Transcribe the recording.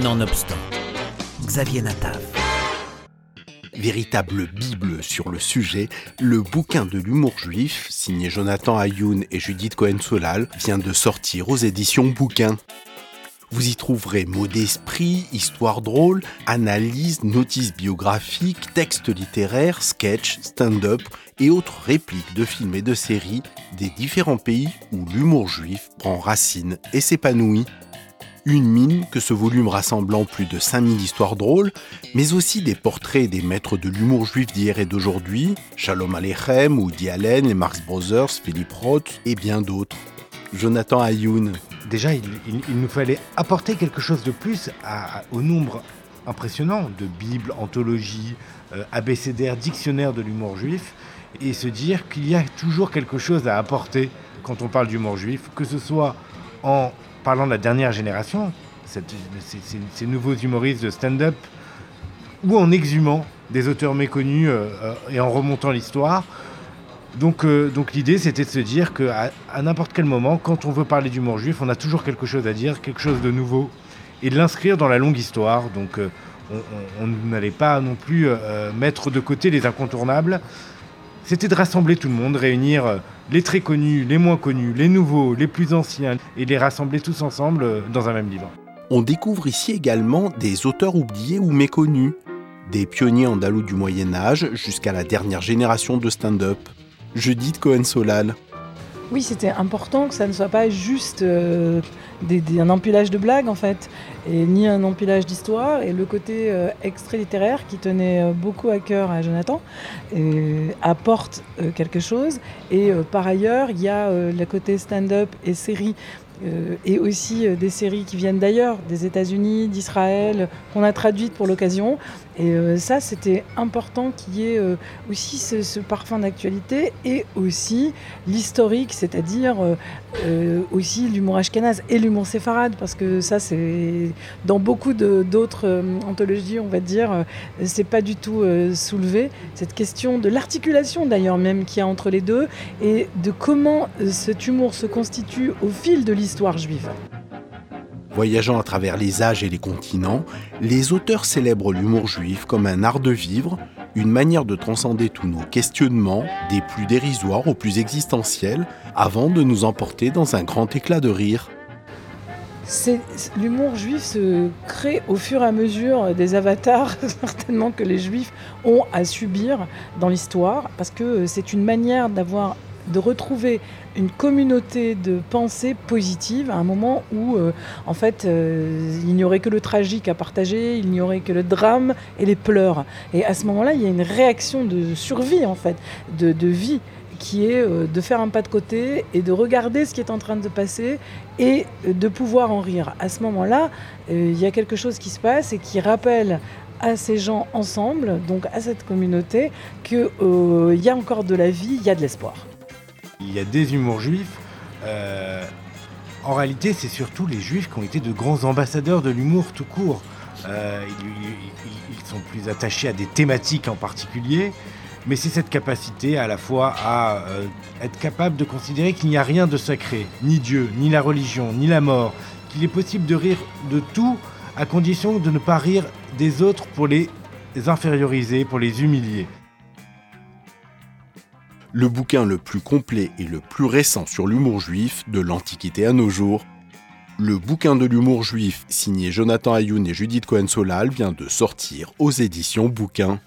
Nonobstant, Xavier Natav. Véritable bible sur le sujet, le bouquin de l'humour juif, signé Jonathan Ayoun et Judith Cohen-Solal, vient de sortir aux éditions Bouquin. Vous y trouverez mots d'esprit, histoires drôles, analyses, notices biographiques, textes littéraires, sketchs, stand-up et autres répliques de films et de séries des différents pays où l'humour juif prend racine et s'épanouit. Une mine que ce volume rassemblant plus de 5000 histoires drôles, mais aussi des portraits des maîtres de l'humour juif d'hier et d'aujourd'hui, Shalom Aleichem, Woody Allen, les Marx Brothers, Philippe Roth et bien d'autres. Jonathan Ayoun, déjà, il, nous fallait apporter quelque chose de plus au nombre impressionnant de Bibles, anthologies, euh, abécédaires, dictionnaires de l'humour juif, et se dire qu'il y a toujours quelque chose à apporter quand on parle d'humour juif, que ce soit en parlant de la dernière génération, ces nouveaux humoristes de stand-up, ou en exhumant des auteurs méconnus euh, euh, et en remontant l'histoire, donc, euh, donc l'idée, c'était de se dire qu'à à, n'importe quel moment, quand on veut parler d'humour juif, on a toujours quelque chose à dire, quelque chose de nouveau, et de l'inscrire dans la longue histoire. Donc on, n'allait pas non plus mettre de côté les incontournables. C'était de rassembler tout le monde, réunir les très connus, les moins connus, les nouveaux, les plus anciens, et les rassembler tous ensemble dans un même livre. On découvre ici également des auteurs oubliés ou méconnus, des pionniers andalous du Moyen Âge jusqu'à la dernière génération de stand-up. Judith Cohen-Solal. Oui, c'était important que ça ne soit pas juste euh, un empilage de blagues en fait, ni un empilage d'histoire. Et le côté euh, extrait littéraire qui tenait euh, beaucoup à cœur à Jonathan apporte quelque chose. Et par ailleurs, il y a le côté stand-up et série euh, et aussi euh, des séries qui viennent d'ailleurs, des États-Unis, d'Israël, qu'on a traduites pour l'occasion. Et euh, ça, c'était important qu'il y ait aussi ce, parfum d'actualité et aussi l'historique, c'est-à-dire aussi l'humour ashkénaze et l'humour séfarade, parce que ça, c'est dans beaucoup d'autres anthologies, on va dire, c'est pas du tout soulevé. Cette question de l'articulation d'ailleurs même qu'il y a entre les deux et de comment cet humour se constitue au fil de l'histoire juive. Voyageant à travers les âges et les continents, les auteurs célèbrent l'humour juif comme un art de vivre, une manière de transcender tous nos questionnements, des plus dérisoires aux plus existentiels, avant de nous emporter dans un grand éclat de rire. L'humour juif se crée au fur et à mesure des avatars, certainement, que les juifs ont à subir dans l'histoire, parce que c'est une manière d'avoir de retrouver une communauté de pensée positive à un moment où, euh, en fait, euh, il n'y aurait que le tragique à partager, il n'y aurait que le drame et les pleurs. Et à ce moment-là, il y a une réaction de survie, en fait, de, vie qui est euh, de faire un pas de côté et de regarder ce qui est en train de passer et de pouvoir en rire. À ce moment-là, il y a quelque chose qui se passe et qui rappelle à ces gens ensemble, donc à cette communauté, qu'il y a encore de la vie, il y a de l'espoir. Il y a des humours juifs. Euh, en réalité, c'est surtout les juifs qui ont été de grands ambassadeurs de l'humour tout court. Euh, ils, sont plus attachés à des thématiques en particulier, mais c'est cette capacité à la fois à euh, être capable de considérer qu'il n'y a rien de sacré, ni Dieu, ni la religion, ni la mort, qu'il est possible de rire de tout à condition de ne pas rire des autres pour les inférioriser, pour les humilier le bouquin le plus complet et le plus récent sur l'humour juif de l'Antiquité à nos jours. Le bouquin de l'humour juif signé Jonathan Ayoun et Judith Cohen-Solal vient de sortir aux éditions Bouquin.